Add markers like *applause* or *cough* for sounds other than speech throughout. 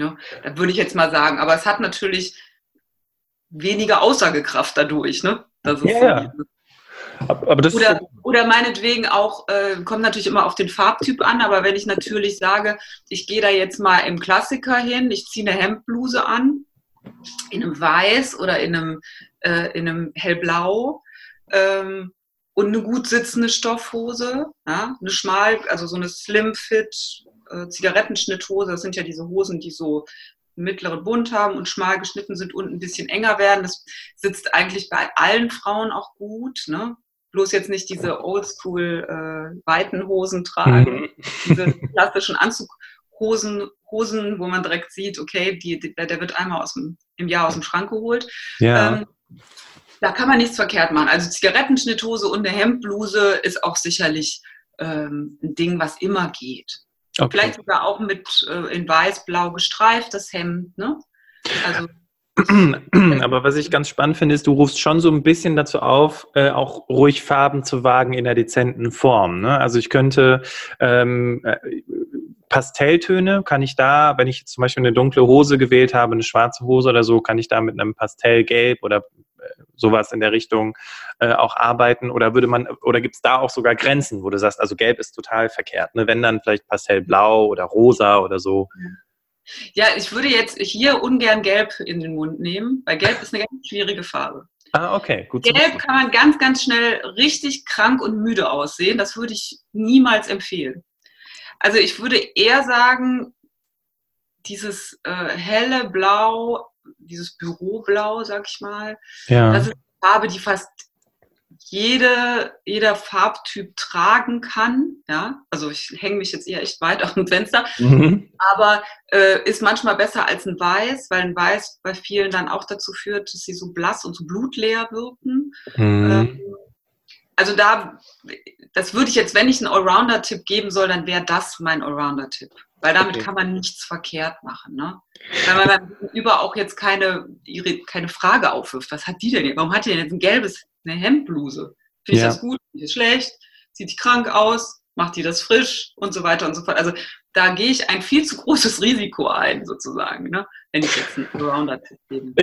Ja, da würde ich jetzt mal sagen. Aber es hat natürlich weniger Aussagekraft dadurch, ne? Das ist ja, so aber das oder, oder meinetwegen auch, äh, kommt natürlich immer auf den Farbtyp an, aber wenn ich natürlich sage, ich gehe da jetzt mal im Klassiker hin, ich ziehe eine Hemdbluse an, in einem Weiß oder in einem, äh, in einem Hellblau ähm, und eine gut sitzende Stoffhose, ja? eine schmal, also so eine Slim Fit äh, Zigarettenschnitthose, das sind ja diese Hosen, die so mittleren Bund haben und schmal geschnitten sind und ein bisschen enger werden. Das sitzt eigentlich bei allen Frauen auch gut. Ne? Bloß jetzt nicht diese oldschool äh, weiten Hosen tragen, mhm. diese klassischen Anzughosen, Hosen, wo man direkt sieht, okay, die, die, der wird einmal aus dem, im Jahr aus dem Schrank geholt. Ja. Ähm, da kann man nichts verkehrt machen. Also Zigarettenschnitthose und eine Hemdbluse ist auch sicherlich ähm, ein Ding, was immer geht. Okay. Vielleicht sogar auch mit äh, in weiß-blau gestreift, das Hemd. Ne? Also, *clears throat* Aber was ich ganz spannend finde, ist, du rufst schon so ein bisschen dazu auf, äh, auch ruhig Farben zu wagen in der dezenten Form. Ne? Also ich könnte ähm, äh, Pastelltöne, kann ich da, wenn ich zum Beispiel eine dunkle Hose gewählt habe, eine schwarze Hose oder so, kann ich da mit einem Pastellgelb oder sowas in der Richtung äh, auch arbeiten? Oder würde man, oder gibt es da auch sogar Grenzen, wo du sagst, also gelb ist total verkehrt, ne? Wenn dann vielleicht pastellblau oder rosa oder so. Ja, ich würde jetzt hier ungern gelb in den Mund nehmen, weil gelb ist eine ganz schwierige Farbe. Ah, okay, gut. Gelb kann man ganz, ganz schnell richtig krank und müde aussehen. Das würde ich niemals empfehlen. Also ich würde eher sagen, dieses äh, helle Blau dieses Büroblau, sag ich mal. Ja. Das ist eine Farbe, die fast jede, jeder Farbtyp tragen kann. Ja? Also ich hänge mich jetzt eher echt weit *laughs* aus dem Fenster, mhm. aber äh, ist manchmal besser als ein Weiß, weil ein Weiß bei vielen dann auch dazu führt, dass sie so blass und so blutleer wirken. Mhm. Ähm, also da, das würde ich jetzt, wenn ich einen Allrounder-Tipp geben soll, dann wäre das mein Allrounder-Tipp. Weil damit okay. kann man nichts verkehrt machen. Ne? Weil man beim Gegenüber auch jetzt keine, keine Frage aufwirft. Was hat die denn jetzt? Warum hat die denn jetzt ein gelbes, eine Hemdbluse? Finde ich ja. das gut? Finde ich das schlecht? Sieht die krank aus? Macht die das frisch? Und so weiter und so fort. Also da gehe ich ein viel zu großes Risiko ein, sozusagen, ne? wenn ich jetzt einen Allrounder-Tipp gebe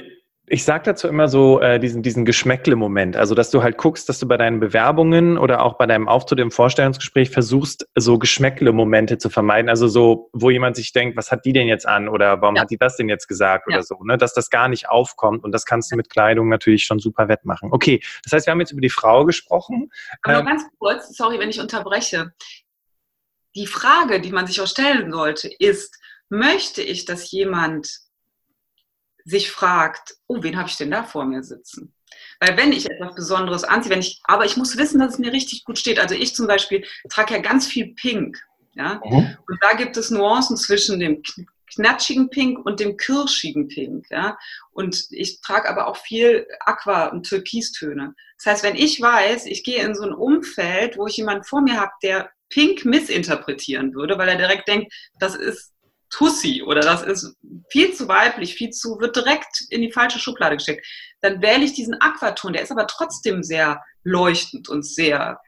ich sage dazu immer so äh, diesen, diesen Geschmäckle-Moment. Also, dass du halt guckst, dass du bei deinen Bewerbungen oder auch bei deinem Auftritt im Vorstellungsgespräch versuchst, so Geschmäckle-Momente zu vermeiden. Also so, wo jemand sich denkt, was hat die denn jetzt an oder warum ja. hat die das denn jetzt gesagt ja. oder so, ne? Dass das gar nicht aufkommt und das kannst du mit Kleidung natürlich schon super wettmachen. Okay, das heißt, wir haben jetzt über die Frau gesprochen. Aber ähm, nur ganz kurz, sorry, wenn ich unterbreche. Die Frage, die man sich auch stellen sollte, ist, möchte ich, dass jemand sich fragt, oh, wen habe ich denn da vor mir sitzen? Weil wenn ich etwas Besonderes anziehe, wenn ich, aber ich muss wissen, dass es mir richtig gut steht. Also ich zum Beispiel trage ja ganz viel Pink. Ja? Mhm. Und da gibt es Nuancen zwischen dem knatschigen Pink und dem kirschigen Pink. Ja? Und ich trage aber auch viel Aqua- und Türkistöne. Das heißt, wenn ich weiß, ich gehe in so ein Umfeld, wo ich jemanden vor mir habe, der Pink missinterpretieren würde, weil er direkt denkt, das ist Tussi oder das ist viel zu weiblich, viel zu, wird direkt in die falsche Schublade gesteckt, dann wähle ich diesen Aquaton, der ist aber trotzdem sehr leuchtend und sehr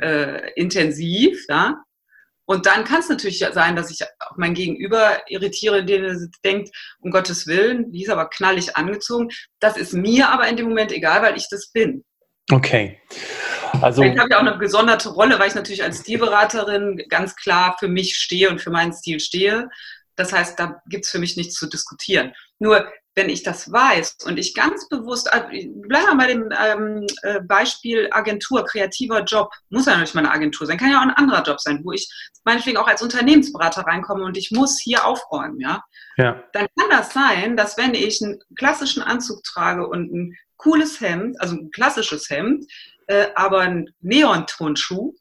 äh, intensiv, ja. Und dann kann es natürlich sein, dass ich auch mein Gegenüber irritiere, indem er denkt, um Gottes Willen, die ist aber knallig angezogen. Das ist mir aber in dem Moment egal, weil ich das bin. Okay. Also, ich habe ja auch eine gesonderte Rolle, weil ich natürlich als Stilberaterin ganz klar für mich stehe und für meinen Stil stehe. Das heißt, da gibt es für mich nichts zu diskutieren. Nur wenn ich das weiß und ich ganz bewusst, äh, bleiben wir bei dem ähm, äh, Beispiel Agentur, kreativer Job, muss ja nicht mal eine Agentur sein, kann ja auch ein anderer Job sein, wo ich meinetwegen auch als Unternehmensberater reinkomme und ich muss hier aufräumen, ja. ja. Dann kann das sein, dass wenn ich einen klassischen Anzug trage und ein cooles Hemd, also ein klassisches Hemd, äh, aber ein Neon-Tonschuh,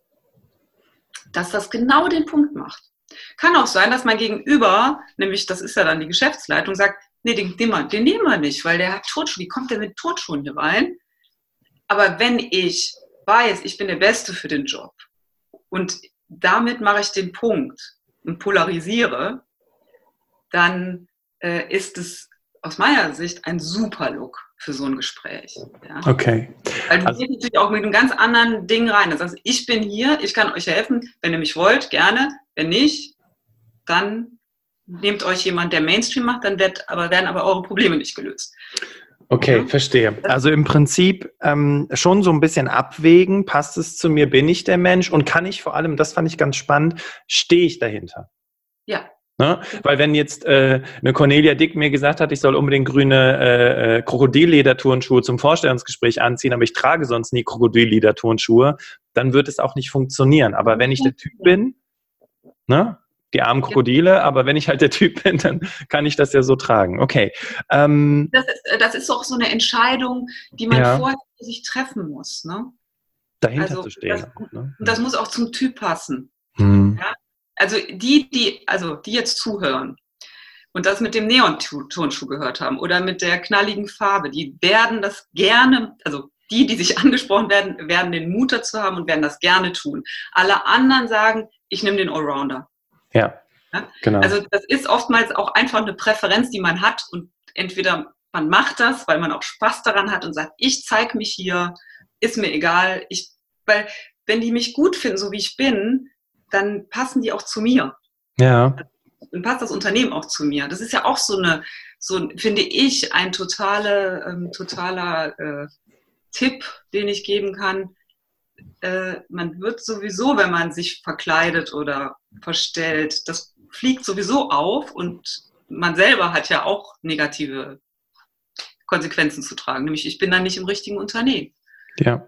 dass das genau den Punkt macht. Kann auch sein, dass mein Gegenüber, nämlich das ist ja dann die Geschäftsleitung, sagt, nee, den, den, den nehmen wir nicht, weil der hat Turnschuhe. Wie kommt der mit Turnschuhen hier rein? Aber wenn ich weiß, ich bin der Beste für den Job und damit mache ich den Punkt und polarisiere, dann äh, ist es aus meiner Sicht ein super Look für so ein Gespräch. Ja. Okay. Weil du also, gehst natürlich auch mit einem ganz anderen Ding rein. Das heißt, ich bin hier, ich kann euch helfen, wenn ihr mich wollt, gerne. Wenn nicht, dann nehmt euch jemand, der Mainstream macht, dann wird, aber, werden aber eure Probleme nicht gelöst. Okay, ja. verstehe. Also im Prinzip ähm, schon so ein bisschen abwägen, passt es zu mir, bin ich der Mensch und kann ich vor allem, das fand ich ganz spannend, stehe ich dahinter? Ja. Ne? Weil wenn jetzt äh, eine Cornelia Dick mir gesagt hat, ich soll unbedingt grüne äh, äh, Krokodillederturnschuhe zum Vorstellungsgespräch anziehen, aber ich trage sonst nie Krokodillederturnschuhe, dann wird es auch nicht funktionieren. Aber wenn ich der Typ bin, ne, die armen Krokodile, aber wenn ich halt der Typ bin, dann kann ich das ja so tragen. Okay. Ähm, das, ist, äh, das ist auch so eine Entscheidung, die man ja. vorher sich treffen muss. Ne? Dahinter also, zu stehen. Das, ne? das muss auch zum Typ passen. Hm. Ja? Also die, die, also die jetzt zuhören und das mit dem Neon-Turnschuh gehört haben oder mit der knalligen Farbe, die werden das gerne, also die, die sich *laughs* angesprochen werden, werden den Mut dazu haben und werden das gerne tun. Alle anderen sagen, ich nehme den Allrounder. Ja, ja, genau. Also das ist oftmals auch einfach eine Präferenz, die man hat und entweder man macht das, weil man auch Spaß daran hat und sagt, ich zeige mich hier, ist mir egal. Ich, weil wenn die mich gut finden, so wie ich bin, dann passen die auch zu mir. Ja. Dann passt das Unternehmen auch zu mir. Das ist ja auch so eine, so finde ich, ein totale, ähm, totaler äh, Tipp, den ich geben kann. Äh, man wird sowieso, wenn man sich verkleidet oder verstellt, das fliegt sowieso auf und man selber hat ja auch negative Konsequenzen zu tragen. Nämlich, ich bin dann nicht im richtigen Unternehmen. Ja.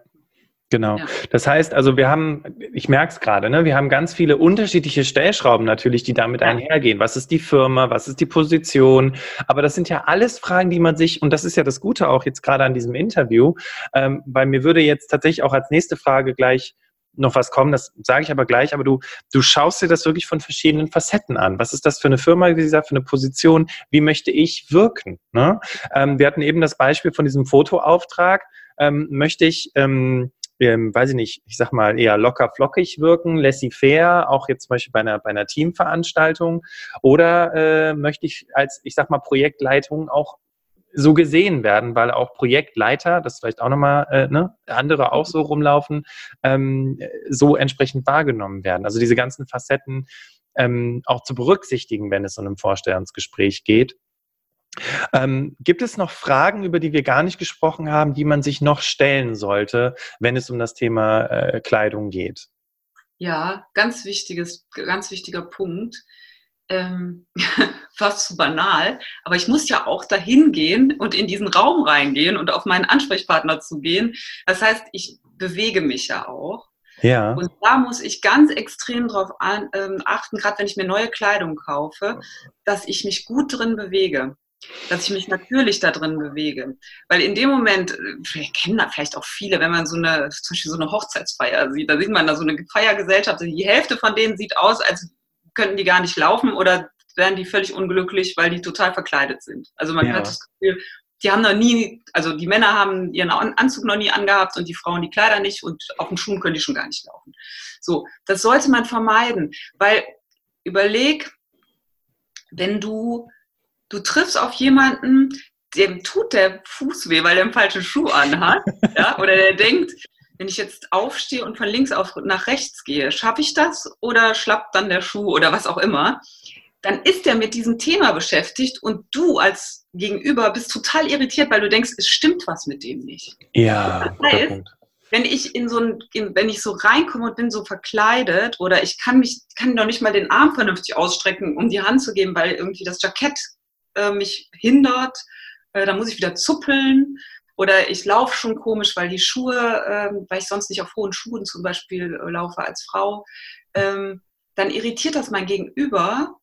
Genau. Ja. Das heißt, also wir haben, ich merke es gerade, ne, wir haben ganz viele unterschiedliche Stellschrauben natürlich, die damit ja. einhergehen. Was ist die Firma, was ist die Position? Aber das sind ja alles Fragen, die man sich, und das ist ja das Gute auch jetzt gerade an diesem Interview, ähm, weil mir würde jetzt tatsächlich auch als nächste Frage gleich noch was kommen, das sage ich aber gleich, aber du, du schaust dir das wirklich von verschiedenen Facetten an. Was ist das für eine Firma, wie gesagt, für eine Position? Wie möchte ich wirken? Ne? Ähm, wir hatten eben das Beispiel von diesem Fotoauftrag. Ähm, möchte ich ähm, ähm, weiß ich nicht, ich sag mal eher locker flockig wirken, laissez-faire, auch jetzt zum Beispiel bei einer, bei einer Teamveranstaltung? Oder äh, möchte ich als, ich sag mal, Projektleitung auch so gesehen werden, weil auch Projektleiter, das vielleicht auch nochmal äh, ne, andere auch so rumlaufen, ähm, so entsprechend wahrgenommen werden. Also diese ganzen Facetten ähm, auch zu berücksichtigen, wenn es so einem Vorstellungsgespräch geht. Ähm, gibt es noch Fragen, über die wir gar nicht gesprochen haben, die man sich noch stellen sollte, wenn es um das Thema äh, Kleidung geht? Ja, ganz wichtiges, ganz wichtiger Punkt. Ähm, *laughs* fast zu banal, aber ich muss ja auch dahin gehen und in diesen Raum reingehen und auf meinen Ansprechpartner zugehen. Das heißt, ich bewege mich ja auch. Ja. Und da muss ich ganz extrem darauf ähm, achten, gerade wenn ich mir neue Kleidung kaufe, dass ich mich gut drin bewege dass ich mich natürlich da drin bewege. Weil in dem Moment, vielleicht kennen da vielleicht auch viele, wenn man so eine, zum Beispiel so eine Hochzeitsfeier sieht, da sieht man da so eine Feiergesellschaft, die Hälfte von denen sieht aus, als könnten die gar nicht laufen oder wären die völlig unglücklich, weil die total verkleidet sind. Also man ja. hat das Gefühl, die haben noch nie, also die Männer haben ihren Anzug noch nie angehabt und die Frauen die Kleider nicht und auf den Schuhen können die schon gar nicht laufen. So, das sollte man vermeiden, weil überleg, wenn du du triffst auf jemanden, dem tut der Fuß weh, weil er einen falschen Schuh anhat, *laughs* ja, oder der denkt, wenn ich jetzt aufstehe und von links auf, nach rechts gehe, schaffe ich das oder schlappt dann der Schuh oder was auch immer, dann ist er mit diesem Thema beschäftigt und du als Gegenüber bist total irritiert, weil du denkst, es stimmt was mit dem nicht. Ja. Das heißt, wenn ich in so ein, wenn ich so reinkomme und bin so verkleidet oder ich kann mich, kann doch nicht mal den Arm vernünftig ausstrecken, um die Hand zu geben, weil irgendwie das Jackett äh, mich hindert, äh, dann muss ich wieder zuppeln oder ich laufe schon komisch, weil die Schuhe, äh, weil ich sonst nicht auf hohen Schuhen zum Beispiel äh, laufe als Frau, ähm, dann irritiert das mein Gegenüber,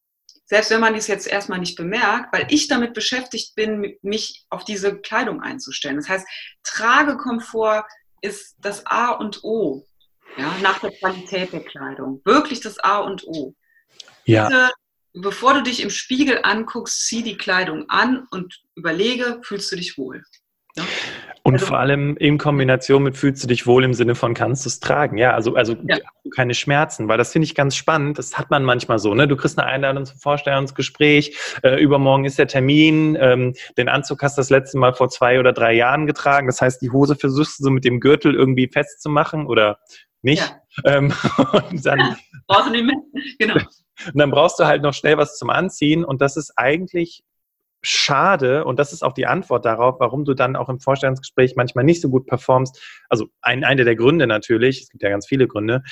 selbst wenn man dies jetzt erstmal nicht bemerkt, weil ich damit beschäftigt bin, mich auf diese Kleidung einzustellen. Das heißt, Tragekomfort ist das A und O, ja, nach der Qualität der Kleidung. Wirklich das A und O. Ja. Diese bevor du dich im Spiegel anguckst, zieh die Kleidung an und überlege, fühlst du dich wohl. Ja? Und also, vor allem in Kombination mit fühlst du dich wohl im Sinne von kannst du es tragen. Ja, also, also ja. keine Schmerzen, weil das finde ich ganz spannend. Das hat man manchmal so. Ne? Du kriegst eine Einladung zum Vorstellungsgespräch, äh, übermorgen ist der Termin, ähm, den Anzug hast du das letzte Mal vor zwei oder drei Jahren getragen. Das heißt, die Hose versuchst du so mit dem Gürtel irgendwie festzumachen oder nicht. Ja. Ähm, *laughs* und dann, Brauchst du nicht mehr? Genau. *laughs* Und dann brauchst du halt noch schnell was zum Anziehen und das ist eigentlich schade und das ist auch die Antwort darauf, warum du dann auch im Vorstellungsgespräch manchmal nicht so gut performst. Also ein, einer der Gründe natürlich, es gibt ja ganz viele Gründe,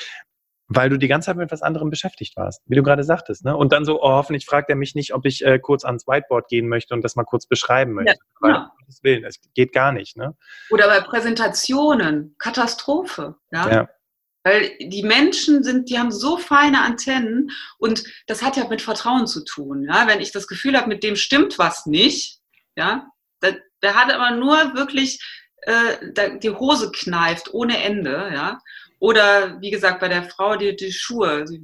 weil du die ganze Zeit mit etwas anderem beschäftigt warst, wie du gerade sagtest. Ne? Und dann so, oh, hoffentlich fragt er mich nicht, ob ich äh, kurz ans Whiteboard gehen möchte und das mal kurz beschreiben möchte. Ja, weil, ja. Willen, es geht gar nicht. Ne? Oder bei Präsentationen, Katastrophe. Ja? ja. Weil die Menschen sind, die haben so feine Antennen und das hat ja mit Vertrauen zu tun. Ja? Wenn ich das Gefühl habe, mit dem stimmt was nicht, ja, der, der hat aber nur wirklich äh, die Hose kneift ohne Ende, ja. Oder wie gesagt, bei der Frau die, die Schuhe, sie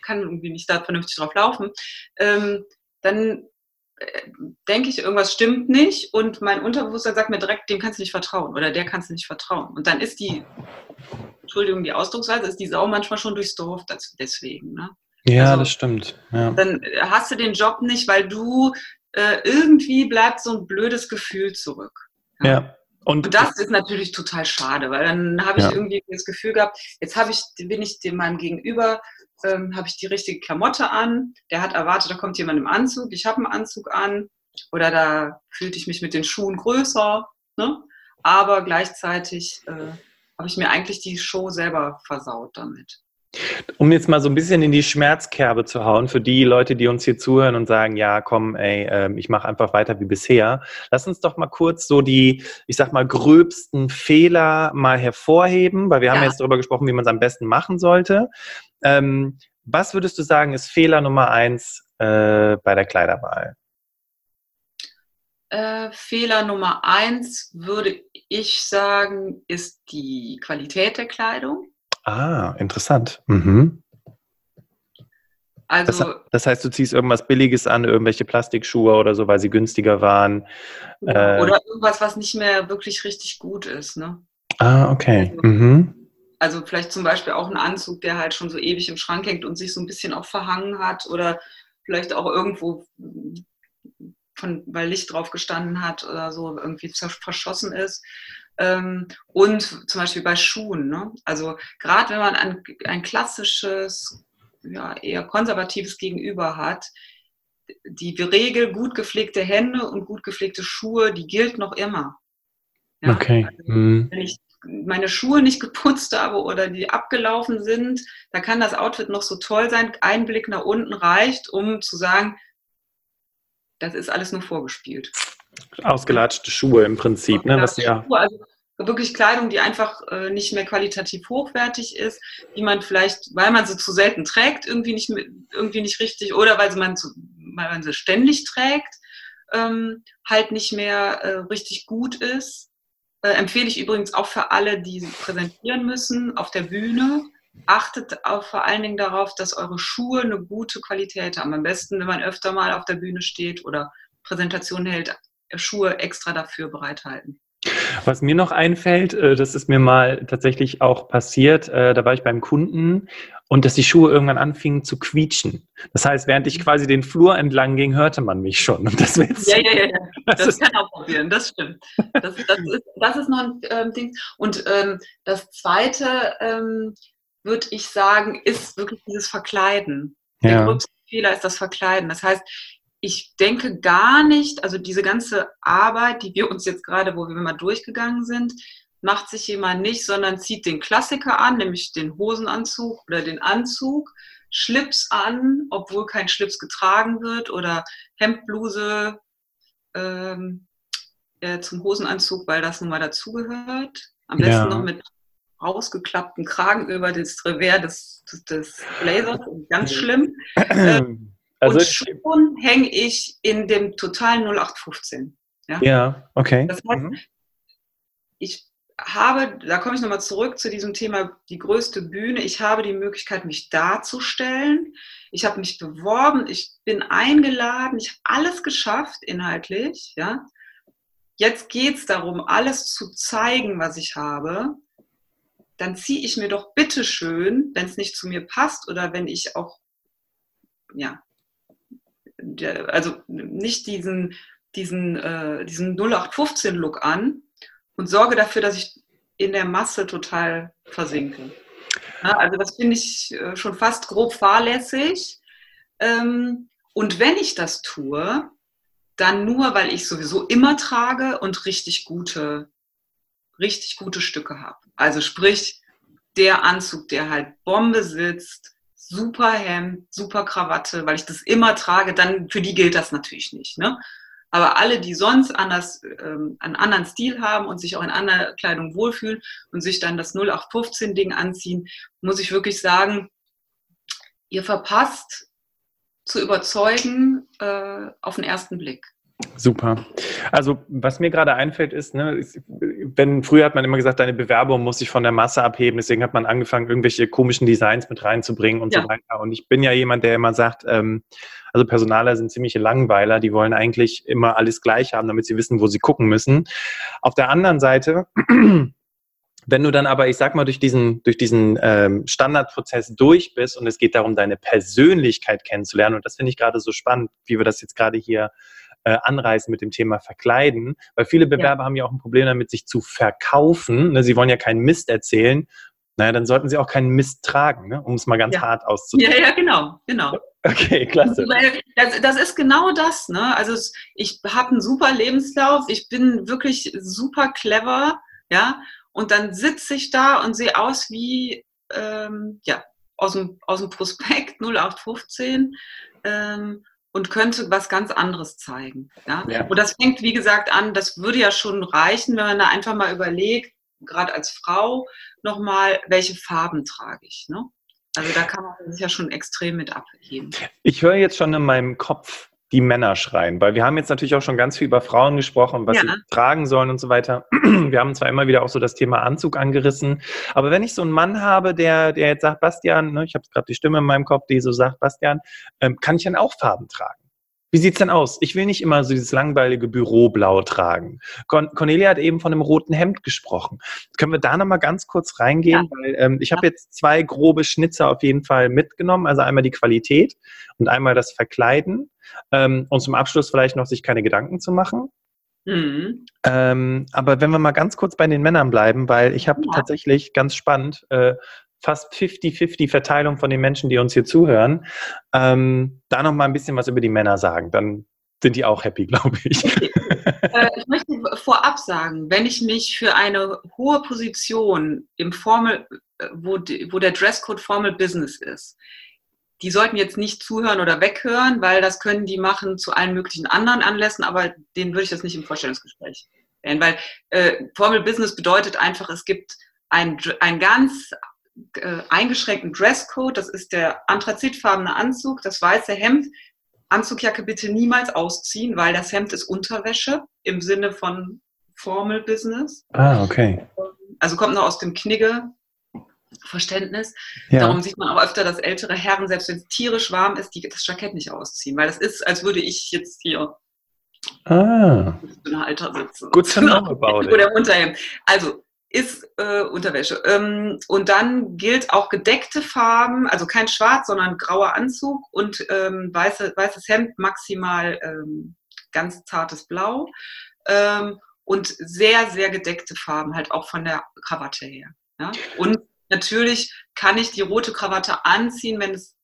kann irgendwie nicht da vernünftig drauf laufen, ähm, dann äh, denke ich, irgendwas stimmt nicht und mein Unterbewusstsein sagt mir direkt, dem kannst du nicht vertrauen oder der kannst du nicht vertrauen. Und dann ist die, Entschuldigung, die Ausdrucksweise, ist die Sau manchmal schon durchs Dorf deswegen. Ne? Ja, also, das stimmt. Ja. Dann hast du den Job nicht, weil du äh, irgendwie bleibt so ein blödes Gefühl zurück. ja. ja. Und, und, das ist natürlich total schade, weil dann habe ich ja. irgendwie das Gefühl gehabt, jetzt habe ich, bin ich dem meinem Gegenüber, ähm, habe ich die richtige Klamotte an, der hat erwartet, da kommt jemand im Anzug, ich habe einen Anzug an oder da fühlte ich mich mit den Schuhen größer, ne? aber gleichzeitig äh, habe ich mir eigentlich die Show selber versaut damit. Um jetzt mal so ein bisschen in die Schmerzkerbe zu hauen für die Leute, die uns hier zuhören und sagen, ja, komm, ey, ähm, ich mache einfach weiter wie bisher. Lass uns doch mal kurz so die, ich sag mal, gröbsten Fehler mal hervorheben, weil wir ja. haben jetzt darüber gesprochen, wie man es am besten machen sollte. Ähm, was würdest du sagen, ist Fehler Nummer eins äh, bei der Kleiderwahl? Äh, Fehler Nummer eins würde ich sagen, ist die Qualität der Kleidung. Ah, interessant. Mhm. Also, das, das, heißt, du ziehst irgendwas Billiges an, irgendwelche Plastikschuhe oder so, weil sie günstiger waren. Äh, oder irgendwas, was nicht mehr wirklich richtig gut ist. Ne? Ah, okay. Also, mhm. also, vielleicht zum Beispiel auch ein Anzug, der halt schon so ewig im Schrank hängt und sich so ein bisschen auch verhangen hat oder vielleicht auch irgendwo von, weil Licht drauf gestanden hat oder so irgendwie verschossen ist. Ähm, und zum Beispiel bei Schuhen. Ne? Also gerade wenn man ein, ein klassisches, ja, eher konservatives Gegenüber hat, die Regel gut gepflegte Hände und gut gepflegte Schuhe, die gilt noch immer. Ja? Okay. Also, mhm. Wenn ich meine Schuhe nicht geputzt habe oder die abgelaufen sind, da kann das Outfit noch so toll sein. Ein Blick nach unten reicht, um zu sagen, das ist alles nur vorgespielt. Ausgelatschte Schuhe im Prinzip, ne? Was ja. Schuhe, also wirklich Kleidung, die einfach äh, nicht mehr qualitativ hochwertig ist, die man vielleicht, weil man sie zu selten trägt, irgendwie nicht, irgendwie nicht richtig oder weil man, zu, weil man sie ständig trägt, ähm, halt nicht mehr äh, richtig gut ist. Äh, empfehle ich übrigens auch für alle, die präsentieren müssen auf der Bühne. Achtet auch vor allen Dingen darauf, dass eure Schuhe eine gute Qualität haben. Am besten, wenn man öfter mal auf der Bühne steht oder Präsentationen hält, Schuhe extra dafür bereithalten. Was mir noch einfällt, äh, das ist mir mal tatsächlich auch passiert, äh, da war ich beim Kunden und dass die Schuhe irgendwann anfingen zu quietschen. Das heißt, während ich quasi den Flur entlang ging, hörte man mich schon. Und das ja, ja, ja, ja. *laughs* Das, das kann auch passieren, das stimmt. Das, das, ist, das ist noch ein ähm, Ding. Und ähm, das Zweite, ähm, würde ich sagen, ist wirklich dieses Verkleiden. Der ja. größte Fehler ist das Verkleiden. Das heißt, ich denke gar nicht, also diese ganze Arbeit, die wir uns jetzt gerade, wo wir mal durchgegangen sind, macht sich jemand nicht, sondern zieht den Klassiker an, nämlich den Hosenanzug oder den Anzug, Schlips an, obwohl kein Schlips getragen wird oder Hemdbluse ähm, äh, zum Hosenanzug, weil das nun mal dazugehört. Am besten ja. noch mit rausgeklappten Kragen über das Revers des, des, des Blazers, ganz schlimm. *clears throat* Ähm, also und schon hänge ich in dem totalen 0815. Ja, ja okay. Das heißt, mhm. ich habe, da komme ich nochmal zurück zu diesem Thema, die größte Bühne. Ich habe die Möglichkeit, mich darzustellen. Ich habe mich beworben, ich bin eingeladen, ich habe alles geschafft inhaltlich. Ja. Jetzt geht es darum, alles zu zeigen, was ich habe. Dann ziehe ich mir doch bitteschön, wenn es nicht zu mir passt oder wenn ich auch ja, also nicht diesen, diesen, äh, diesen 0815-Look an und sorge dafür, dass ich in der Masse total versinke. Ja, also das finde ich äh, schon fast grob fahrlässig. Ähm, und wenn ich das tue, dann nur, weil ich sowieso immer trage und richtig gute, richtig gute Stücke habe. Also sprich, der Anzug, der halt Bombe sitzt, super Hemd, super Krawatte, weil ich das immer trage, dann für die gilt das natürlich nicht. Ne? Aber alle, die sonst anders, ähm, einen anderen Stil haben und sich auch in anderer Kleidung wohlfühlen und sich dann das 0815-Ding anziehen, muss ich wirklich sagen, ihr verpasst zu überzeugen äh, auf den ersten Blick. Super. Also was mir gerade einfällt ist, ne, ist, wenn früher hat man immer gesagt, deine Bewerbung muss sich von der Masse abheben, deswegen hat man angefangen, irgendwelche komischen Designs mit reinzubringen und ja. so weiter. Und ich bin ja jemand, der immer sagt, ähm, also Personaler sind ziemliche Langweiler, die wollen eigentlich immer alles gleich haben, damit sie wissen, wo sie gucken müssen. Auf der anderen Seite *clears throat* wenn du dann aber, ich sag mal, durch diesen, durch diesen ähm, Standardprozess durch bist und es geht darum, deine Persönlichkeit kennenzulernen, und das finde ich gerade so spannend, wie wir das jetzt gerade hier äh, anreißen mit dem Thema Verkleiden, weil viele Bewerber ja. haben ja auch ein Problem damit, sich zu verkaufen. Ne? Sie wollen ja keinen Mist erzählen. Naja, dann sollten sie auch keinen Mist tragen, ne? um es mal ganz ja. hart auszudrücken. Ja, ja, genau, genau. Okay, klasse. Das, das ist genau das. Ne? Also ich habe einen super Lebenslauf, ich bin wirklich super clever, ja, und dann sitze ich da und sehe aus wie ähm, ja, aus, dem, aus dem Prospekt 0815 ähm, und könnte was ganz anderes zeigen. Ja? ja? Und das fängt, wie gesagt, an, das würde ja schon reichen, wenn man da einfach mal überlegt, gerade als Frau nochmal, welche Farben trage ich. Ne? Also da kann man sich ja schon extrem mit abheben. Ich höre jetzt schon in meinem Kopf, die Männer schreien. Weil wir haben jetzt natürlich auch schon ganz viel über Frauen gesprochen, was ja. sie tragen sollen und so weiter. *clears throat* Wir haben zwar immer wieder auch so das Thema Anzug angerissen, aber wenn ich so einen Mann habe, der, der jetzt sagt, Bastian, ne, ich habe gerade die Stimme in meinem Kopf, die so sagt, Bastian, ähm, kann ich dann auch Farben tragen? Wie sieht's denn aus? Ich will nicht immer so dieses langweilige Büroblau tragen. Cornelia hat eben von einem roten Hemd gesprochen. Können wir da nochmal ganz kurz reingehen? Ja. Weil, ähm, ich habe jetzt zwei grobe Schnitzer auf jeden Fall mitgenommen. Also einmal die Qualität und einmal das Verkleiden. Ähm, und zum Abschluss vielleicht noch sich keine Gedanken zu machen. Mhm. Ähm, aber wenn wir mal ganz kurz bei den Männern bleiben, weil ich habe ja. tatsächlich ganz spannend äh, fast 50-50 Verteilung von den Menschen, die uns hier zuhören, ähm, da noch mal ein bisschen was über die Männer sagen. Dann sind die auch happy, *laughs* glaube ich. Äh, ich möchte vorab sagen, wenn ich mich für eine hohe Position im Formel, äh, wo, wo der Dresscode Formal Business ist, die sollten jetzt nicht zuhören oder weghören, weil das können die machen zu allen möglichen anderen Anlässen, aber denen würde ich das nicht im Vorstellungsgespräch wählen, weil äh, Formal Business bedeutet einfach, es gibt ein, ein ganz äh, eingeschränkten Dresscode. Das ist der anthrazitfarbene Anzug, das weiße Hemd. Anzugjacke bitte niemals ausziehen, weil das Hemd ist Unterwäsche im Sinne von Formal Business. Ah, okay. Also kommt noch aus dem Knigge. Verständnis. Ja. Darum sieht man auch öfter, dass ältere Herren, selbst wenn es tierisch warm ist, die das Jackett nicht ausziehen, weil das ist, als würde ich jetzt hier ah. in Alter sitzen. Gut zu know *laughs* about Oder Unterhemd. Also ist äh, Unterwäsche. Ähm, und dann gilt auch gedeckte Farben, also kein Schwarz, sondern grauer Anzug und ähm, weiße, weißes Hemd, maximal ähm, ganz zartes Blau. Ähm, und sehr, sehr gedeckte Farben, halt auch von der Krawatte her. Ja? Und natürlich kann ich die rote Krawatte anziehen, wenn es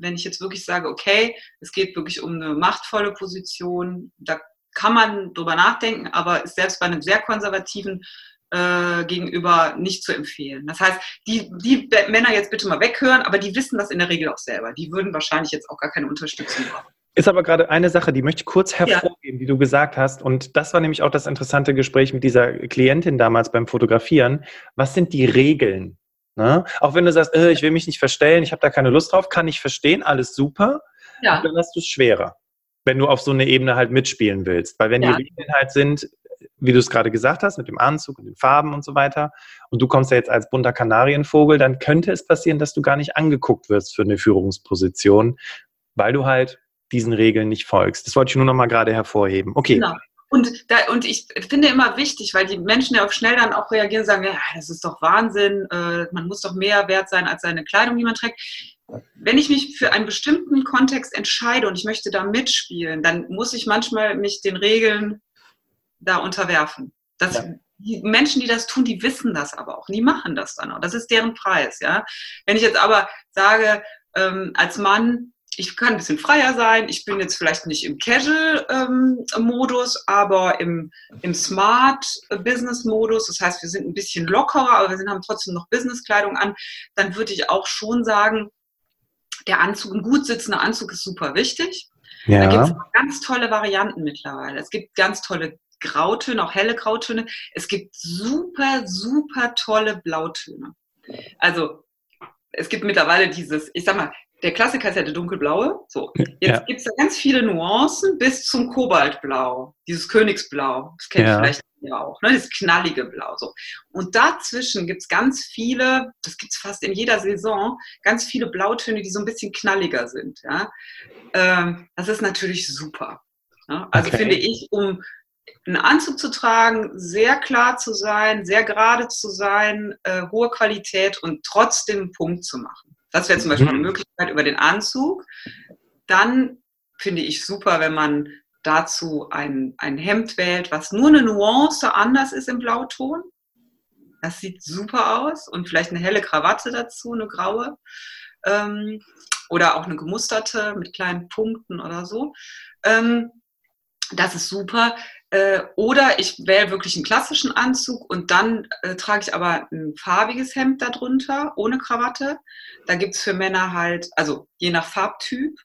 wenn ich jetzt wirklich sage, okay, es geht wirklich um eine machtvolle Position, da kann man drüber nachdenken, aber selbst bei einem sehr konservativen äh, gegenüber nicht zu empfehlen. Das heißt, die, die Männer jetzt bitte mal weghören, aber die wissen das in der Regel auch selber. Die würden wahrscheinlich jetzt auch gar keine Unterstützung brauchen. Ist aber gerade eine Sache, die möchte ich kurz hervorheben, ja. die du gesagt hast. Und das war nämlich auch das interessante Gespräch mit dieser Klientin damals beim Fotografieren. Was sind die Regeln? Ne? Auch wenn du sagst, äh, ich will mich nicht verstellen, ich habe da keine Lust drauf, kann ich verstehen, alles super. Ja. Dann hast du es schwerer, wenn du auf so eine Ebene halt mitspielen willst. Weil wenn ja. die Regeln halt sind, wie du es gerade gesagt hast, mit dem Anzug und den Farben und so weiter, und du kommst ja jetzt als bunter Kanarienvogel, dann könnte es passieren, dass du gar nicht angeguckt wirst für eine Führungsposition, weil du halt diesen Regeln nicht folgst. Das wollte ich nur noch mal gerade hervorheben. Okay. Genau. Und, da, und ich finde immer wichtig, weil die Menschen ja auch schnell dann auch reagieren und sagen, ja, das ist doch Wahnsinn, äh, man muss doch mehr wert sein als seine Kleidung, die man trägt. Wenn ich mich für einen bestimmten Kontext entscheide und ich möchte da mitspielen, dann muss ich manchmal mich den Regeln da unterwerfen. Das, ja. Die Menschen, die das tun, die wissen das aber auch. Die machen das dann auch. Das ist deren Preis. Ja? Wenn ich jetzt aber sage, ähm, als Mann, ich kann ein bisschen freier sein. Ich bin jetzt vielleicht nicht im Casual-Modus, ähm, aber im, im Smart-Business-Modus. Das heißt, wir sind ein bisschen lockerer, aber wir sind, haben trotzdem noch Business-Kleidung an. Dann würde ich auch schon sagen, der Anzug, ein gut sitzender Anzug ist super wichtig. Ja. Da gibt es ganz tolle Varianten mittlerweile. Es gibt ganz tolle Grautöne, auch helle Grautöne. Es gibt super, super tolle Blautöne. Also es gibt mittlerweile dieses, ich sag mal, der Klassiker ist ja der dunkelblaue. So, jetzt ja. gibt es da ganz viele Nuancen bis zum Kobaltblau, dieses Königsblau. Das kennt ja. ihr vielleicht ja auch, ne? das knallige Blau. So. Und dazwischen gibt es ganz viele, das gibt es fast in jeder Saison, ganz viele Blautöne, die so ein bisschen knalliger sind. Ja? Ähm, das ist natürlich super. Ja? Also okay. finde ich, um einen Anzug zu tragen, sehr klar zu sein, sehr gerade zu sein, äh, hohe Qualität und trotzdem einen Punkt zu machen. Das wäre zum Beispiel eine mhm. Möglichkeit über den Anzug. Dann finde ich super, wenn man dazu ein, ein Hemd wählt, was nur eine Nuance anders ist im Blauton. Das sieht super aus. Und vielleicht eine helle Krawatte dazu, eine graue. Ähm, oder auch eine gemusterte mit kleinen Punkten oder so. Ähm, das ist super. Äh, oder ich wähle wirklich einen klassischen Anzug und dann äh, trage ich aber ein farbiges Hemd darunter, ohne Krawatte. Da gibt es für Männer halt, also je nach Farbtyp.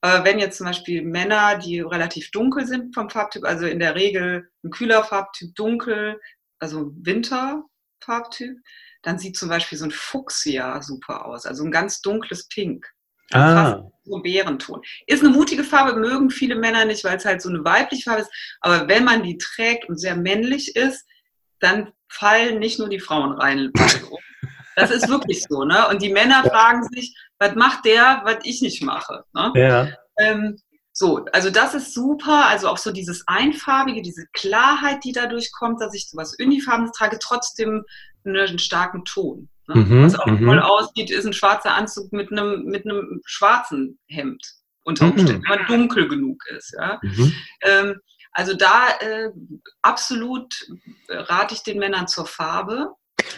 Aber wenn jetzt zum Beispiel Männer, die relativ dunkel sind vom Farbtyp, also in der Regel ein kühler Farbtyp dunkel, also Winterfarbtyp, dann sieht zum Beispiel so ein Fuchsia super aus, also ein ganz dunkles Pink. Ah. So ein Bärenton. Ist eine mutige Farbe, mögen viele Männer nicht, weil es halt so eine weibliche Farbe ist. Aber wenn man die trägt und sehr männlich ist, dann fallen nicht nur die Frauen rein. *laughs* Das ist wirklich so, ne? Und die Männer ja. fragen sich, was macht der, was ich nicht mache? Ne? Ja. Ähm, so, also das ist super. Also auch so dieses Einfarbige, diese Klarheit, die dadurch kommt, dass ich so was Unifarbenes trage, trotzdem einen starken Ton. Ne? Mhm, Was auch mhm. toll aussieht, ist ein schwarzer Anzug mit einem, mit einem schwarzen Hemd unter mhm. Umständen, wenn man dunkel genug ist. Ja? Mhm. Ähm, also da äh, absolut rate ich den Männern zur Farbe.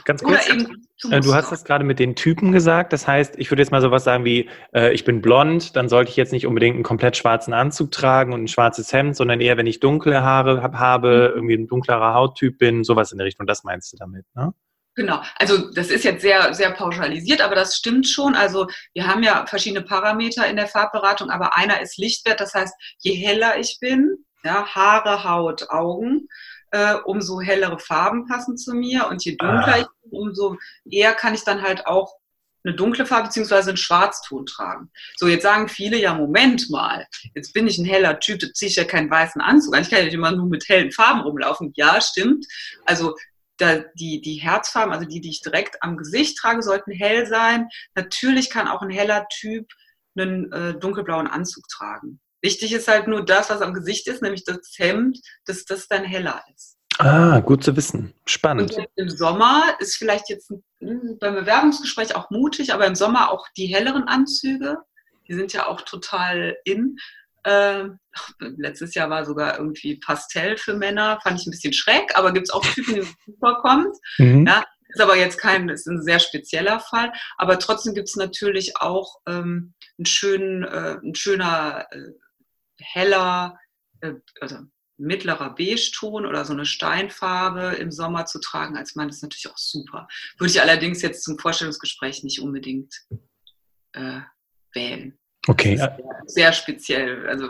Ganz kurz, äh, du hast das gerade mit den Typen gesagt. Das heißt, ich würde jetzt mal sowas sagen wie, äh, ich bin blond, dann sollte ich jetzt nicht unbedingt einen komplett schwarzen Anzug tragen und ein schwarzes Hemd, sondern eher, wenn ich dunkle Haare hab, habe, irgendwie ein dunklerer Hauttyp bin, sowas in der Richtung. Das meinst du damit, ne? Genau, also das ist jetzt sehr, sehr pauschalisiert, aber das stimmt schon. Also wir haben ja verschiedene Parameter in der Farbberatung, aber einer ist Lichtwert, das heißt, je heller ich bin, ja, Haare, Haut, Augen, äh, umso hellere Farben passen zu mir und je dunkler ah. ich bin, umso eher kann ich dann halt auch eine dunkle Farbe bzw. einen Schwarzton tragen. So, jetzt sagen viele, ja, Moment mal, jetzt bin ich ein heller Typ, jetzt ziehe ich ja keinen weißen Anzug an, ich kann ja nicht immer nur mit hellen Farben rumlaufen. Ja, stimmt. Also da, die, die Herzfarben, also die, die ich direkt am Gesicht trage, sollten hell sein. Natürlich kann auch ein heller Typ einen äh, dunkelblauen Anzug tragen. Wichtig ist halt nur das, was am Gesicht ist, nämlich das Hemd, dass das dann heller ist. Ah, gut zu wissen. Spannend. Im Sommer ist vielleicht jetzt hm, beim Bewerbungsgespräch auch mutig, aber im Sommer auch die helleren Anzüge. Die sind ja auch total in. Äh, letztes Jahr war sogar irgendwie Pastell für Männer, fand ich ein bisschen schräg, aber gibt es auch Typen, die vorkommt. Mhm. Ja, ist aber jetzt kein, ist ein sehr spezieller Fall. Aber trotzdem gibt es natürlich auch ähm, einen schönen, äh, ein schöner, äh, heller, äh, also mittlerer Beige-Ton oder so eine Steinfarbe im Sommer zu tragen als Mann ist natürlich auch super. Würde ich allerdings jetzt zum Vorstellungsgespräch nicht unbedingt äh, wählen. Okay. Sehr, sehr, speziell, also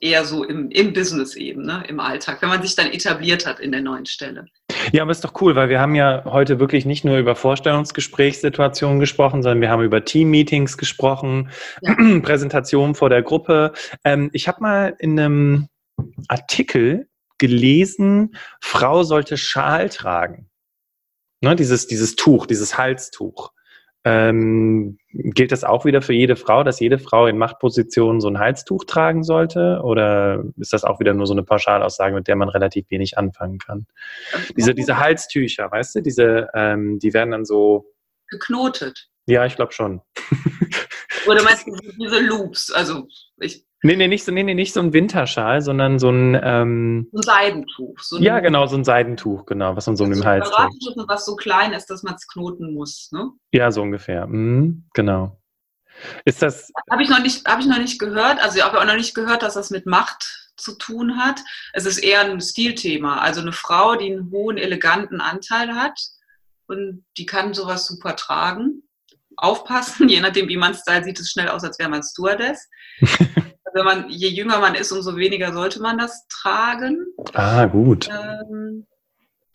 eher so im, im Business eben, ne, im Alltag, wenn man sich dann etabliert hat in der neuen Stelle. Ja, aber ist doch cool, weil wir haben ja heute wirklich nicht nur über Vorstellungsgesprächssituationen gesprochen, sondern wir haben über Team-Meetings gesprochen, ja. *clears throat* Präsentationen vor der Gruppe. Ähm, ich habe mal in einem Artikel gelesen, Frau sollte Schal tragen. Ne, dieses, dieses Tuch, dieses Halstuch. Ähm, gilt das auch wieder für jede Frau, dass jede Frau in Machtpositionen so ein Halstuch tragen sollte? Oder ist das auch wieder nur so eine Pauschalaussage, mit der man relativ wenig anfangen kann? Diese, diese Halstücher, weißt du, diese, ähm, die werden dann so geknotet. Ja, ich glaube schon. Oder meinst du diese Loops? Also ich Nee, nee, nicht so, nee, nee, nicht so ein Winterschal, sondern so ein, ähm, ein Seidentuch. So ein, ja, genau, so ein Seidentuch, genau, was man so im Hals trägt. Und was so klein ist, dass man es knoten muss, ne? Ja, so ungefähr. Mhm, genau. Ist das. Habe ich, noch nicht, hab ich noch nicht gehört. Also ich habe auch noch nicht gehört, dass das mit Macht zu tun hat. Es ist eher ein Stilthema. Also eine Frau, die einen hohen, eleganten Anteil hat und die kann sowas super tragen. Aufpassen, *laughs* je nachdem, wie man Style sieht es schnell aus, als wäre man Stewardess. *laughs* Wenn man, je jünger man ist, umso weniger sollte man das tragen. Ah, gut. Ähm,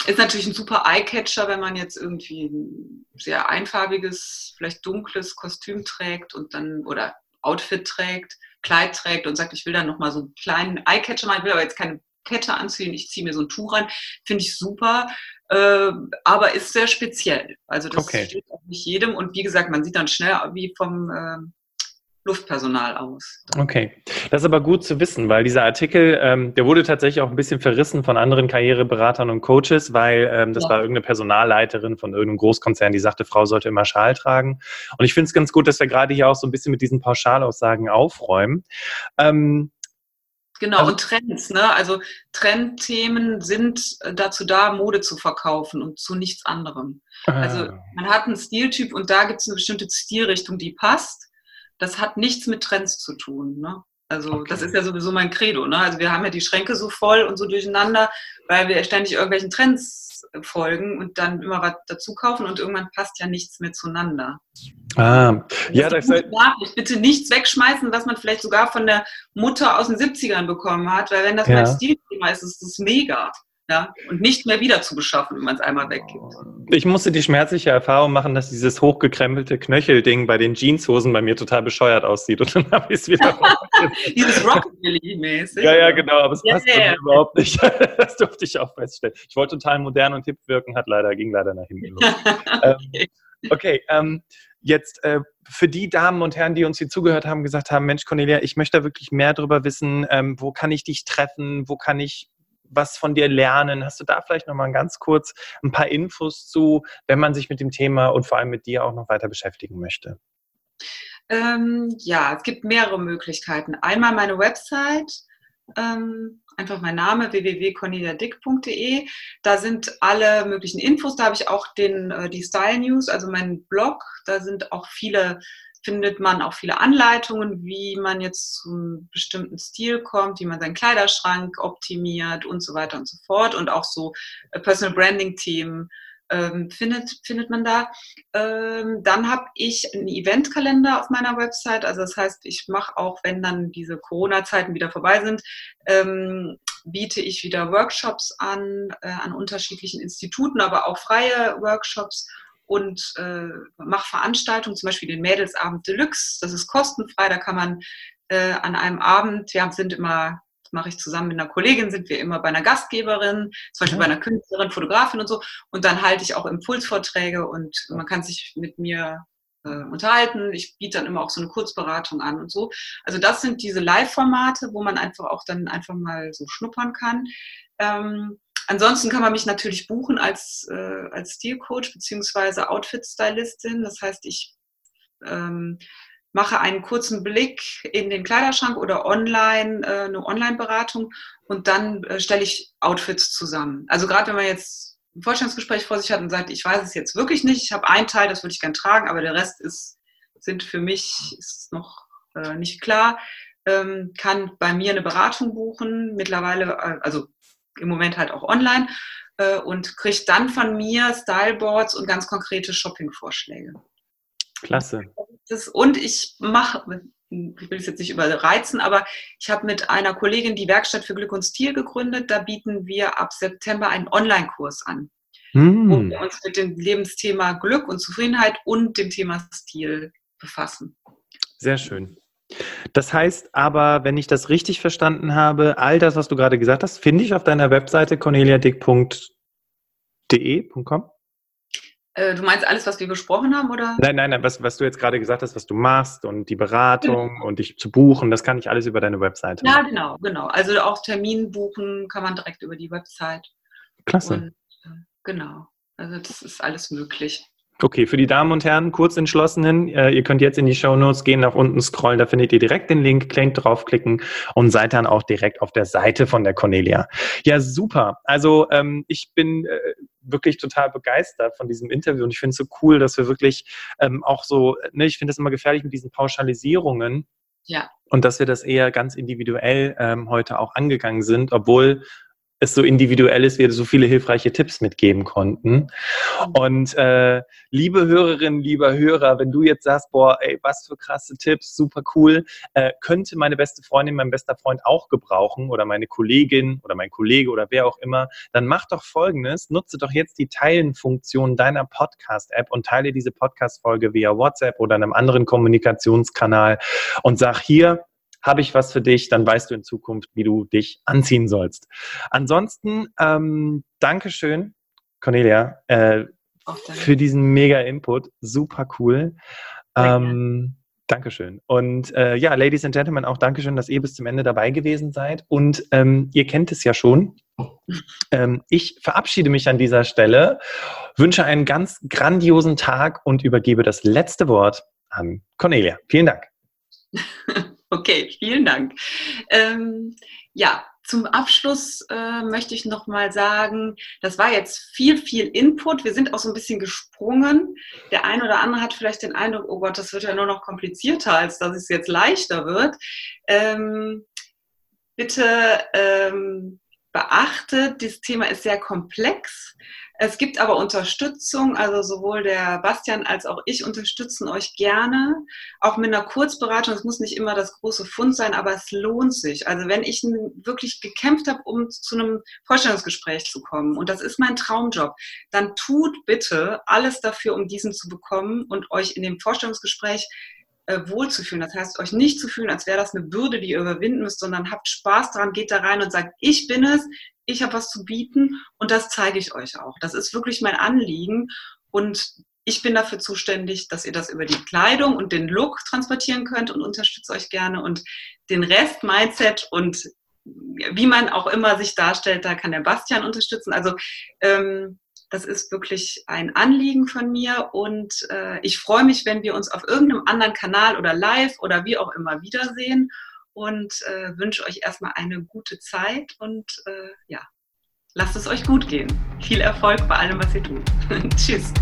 ist natürlich ein super Eyecatcher, wenn man jetzt irgendwie ein sehr einfarbiges, vielleicht dunkles Kostüm trägt und dann oder Outfit trägt, Kleid trägt und sagt, ich will dann nochmal so einen kleinen Eyecatcher machen, ich will aber jetzt keine Kette anziehen, ich ziehe mir so ein Tuch rein, finde ich super, äh, aber ist sehr speziell. Also das okay. steht auch nicht jedem und wie gesagt, man sieht dann schnell wie vom äh, Luftpersonal aus. Okay, das ist aber gut zu wissen, weil dieser Artikel, ähm, der wurde tatsächlich auch ein bisschen verrissen von anderen Karriereberatern und Coaches, weil ähm, das ja. war irgendeine Personalleiterin von irgendeinem Großkonzern, die sagte, Frau sollte immer Schal tragen. Und ich finde es ganz gut, dass wir gerade hier auch so ein bisschen mit diesen Pauschalaussagen aufräumen. Ähm, Genau, also, und Trends, ne? Also Trendthemen sind dazu da, Mode zu verkaufen und zu nichts anderem. Also ah. man hat einen Stiltyp und da gibt es eine bestimmte Stilrichtung, die passt das hat nichts mit Trends zu tun. Ne? Also okay. das ist ja sowieso mein Credo. Ne? Also wir haben ja die Schränke so voll und so durcheinander, weil wir ständig irgendwelchen Trends folgen und dann immer was dazu kaufen und irgendwann passt ja nichts mehr zueinander. Ah, ja, das ist Nachricht. Bitte nichts wegschmeißen, was man vielleicht sogar von der Mutter aus den 70ern bekommen hat, weil wenn das ja. mein Stilthema ist, ist das mega ja, und nicht mehr wieder zu beschaffen, wenn man es einmal weggibt. Ich musste die schmerzliche Erfahrung machen, dass dieses hochgekrempelte Knöchelding bei den Jeanshosen bei mir total bescheuert aussieht und dann *laughs* habe ich es wieder. *laughs* Dieses Rockabilly-mäßig. Ja, ja, genau, aber es yeah, passt yeah. überhaupt nicht. *laughs* das durfte ich auch feststellen. Ich wollte total modern und hip wirken, hat leider, ging leider nach hinten los. Ähm, okay, okay ähm, jetzt äh, für die Damen und Herren, die uns hier zugehört haben, gesagt haben, Mensch, Cornelia, ich möchte da wirklich mehr darüber wissen, ähm, wo kann ich dich treffen, wo kann ich was von dir lernen? Hast du da vielleicht noch mal ganz kurz ein paar Infos zu, wenn man sich mit dem Thema und vor allem mit dir auch noch weiter beschäftigen möchte? Ähm, ja, es gibt mehrere Möglichkeiten. Einmal meine Website, ähm, einfach mein Name www.corneliadick.de. Da sind alle möglichen Infos. Da habe ich auch den, äh, die Style News, also meinen Blog. Da sind auch viele findet man auch viele Anleitungen, wie man jetzt zum bestimmten Stil kommt, wie man seinen Kleiderschrank optimiert und so weiter und so fort. Und auch so äh, Personal Branding-Themen ähm, findet, findet man da. Ähm, dann habe ich einen Eventkalender auf meiner Website. Also das heißt, ich mache auch, wenn dann diese Corona-Zeiten wieder vorbei sind, ähm, biete ich wieder Workshops an, äh, an unterschiedlichen Instituten, aber auch freie Workshops und äh, mache Veranstaltungen, zum Beispiel den Mädelsabend Deluxe. Das ist kostenfrei. Da kann man äh, an einem Abend, wir sind immer, das mache ich zusammen mit einer Kollegin, sind wir immer bei einer Gastgeberin, zum Beispiel ja. bei einer Künstlerin, Fotografin und so. Und dann halte ich auch Impulsvorträge und man kann sich mit mir äh, unterhalten. Ich biete dann immer auch so eine Kurzberatung an und so. Also das sind diese Live-Formate, wo man einfach auch dann einfach mal so schnuppern kann. Ähm, Ansonsten kann man mich natürlich buchen als, äh, als Stilcoach bzw. Outfit-Stylistin. Das heißt, ich ähm, mache einen kurzen Blick in den Kleiderschrank oder online, äh, eine Online-Beratung und dann äh, stelle ich Outfits zusammen. Also gerade wenn man jetzt ein Vorstellungsgespräch vor sich hat und sagt, ich weiß es jetzt wirklich nicht, ich habe einen Teil, das würde ich gerne tragen, aber der Rest ist, sind für mich ist noch äh, nicht klar, ähm, kann bei mir eine Beratung buchen. Mittlerweile, äh, also im Moment halt auch online äh, und kriegt dann von mir Styleboards und ganz konkrete Shopping-Vorschläge. Klasse. Und ich mache, ich will es jetzt nicht überreizen, aber ich habe mit einer Kollegin die Werkstatt für Glück und Stil gegründet. Da bieten wir ab September einen Online-Kurs an, hm. wo wir uns mit dem Lebensthema Glück und Zufriedenheit und dem Thema Stil befassen. Sehr schön. Das heißt aber, wenn ich das richtig verstanden habe, all das, was du gerade gesagt hast, finde ich auf deiner Webseite corneliadick.de.com? Äh, du meinst alles, was wir besprochen haben, oder? Nein, nein, nein, was, was du jetzt gerade gesagt hast, was du machst und die Beratung genau. und dich zu buchen, das kann ich alles über deine Webseite. Ja, genau, genau. Also auch Termin buchen kann man direkt über die Website. Klasse. Und, äh, genau. Also das ist alles möglich. Okay, für die Damen und Herren, kurz entschlossenen, äh, ihr könnt jetzt in die Show Notes gehen, nach unten scrollen, da findet ihr direkt den Link, klingt draufklicken und seid dann auch direkt auf der Seite von der Cornelia. Ja, super. Also ähm, ich bin äh, wirklich total begeistert von diesem Interview und ich finde es so cool, dass wir wirklich ähm, auch so, ne, ich finde es immer gefährlich mit diesen Pauschalisierungen. Ja. Und dass wir das eher ganz individuell ähm, heute auch angegangen sind, obwohl es so individuell ist, wir so viele hilfreiche Tipps mitgeben konnten. Und äh, liebe Hörerinnen, lieber Hörer, wenn du jetzt sagst, boah, ey, was für krasse Tipps, super cool, äh, könnte meine beste Freundin, mein bester Freund auch gebrauchen oder meine Kollegin oder mein Kollege oder wer auch immer, dann mach doch folgendes, nutze doch jetzt die Teilen-Funktion deiner Podcast-App und teile diese Podcast-Folge via WhatsApp oder einem anderen Kommunikationskanal und sag hier, habe ich was für dich, dann weißt du in Zukunft, wie du dich anziehen sollst. Ansonsten, ähm, Dankeschön, Cornelia, äh, für diesen mega Input. Super cool. Ähm, Dankeschön. Und äh, ja, Ladies and Gentlemen, auch Dankeschön, dass ihr bis zum Ende dabei gewesen seid. Und ähm, ihr kennt es ja schon. Ähm, ich verabschiede mich an dieser Stelle, wünsche einen ganz grandiosen Tag und übergebe das letzte Wort an Cornelia. Vielen Dank. *laughs* Okay, vielen Dank. Ähm, ja, zum Abschluss äh, möchte ich noch mal sagen, das war jetzt viel, viel Input. Wir sind auch so ein bisschen gesprungen. Der eine oder andere hat vielleicht den Eindruck, oh Gott, das wird ja nur noch komplizierter, als dass es jetzt leichter wird. Ähm, bitte ähm, beachtet, dieses Thema ist sehr komplex. Es gibt aber Unterstützung, also sowohl der Bastian als auch ich unterstützen euch gerne, auch mit einer Kurzberatung. Es muss nicht immer das große Fund sein, aber es lohnt sich. Also wenn ich wirklich gekämpft habe, um zu einem Vorstellungsgespräch zu kommen und das ist mein Traumjob, dann tut bitte alles dafür, um diesen zu bekommen und euch in dem Vorstellungsgespräch äh, wohlzufühlen. Das heißt, euch nicht zu fühlen, als wäre das eine Bürde, die ihr überwinden müsst, sondern habt Spaß daran, geht da rein und sagt, ich bin es, ich habe was zu bieten und das zeige ich euch auch. Das ist wirklich mein Anliegen und ich bin dafür zuständig, dass ihr das über die Kleidung und den Look transportieren könnt und unterstütze euch gerne und den Rest, Mindset und wie man auch immer sich darstellt, da kann der Bastian unterstützen. Also ähm, das ist wirklich ein Anliegen von mir und äh, ich freue mich, wenn wir uns auf irgendeinem anderen Kanal oder live oder wie auch immer wiedersehen und äh, wünsche euch erstmal eine gute Zeit und äh, ja, lasst es euch gut gehen. Viel Erfolg bei allem, was ihr tut. *laughs* Tschüss.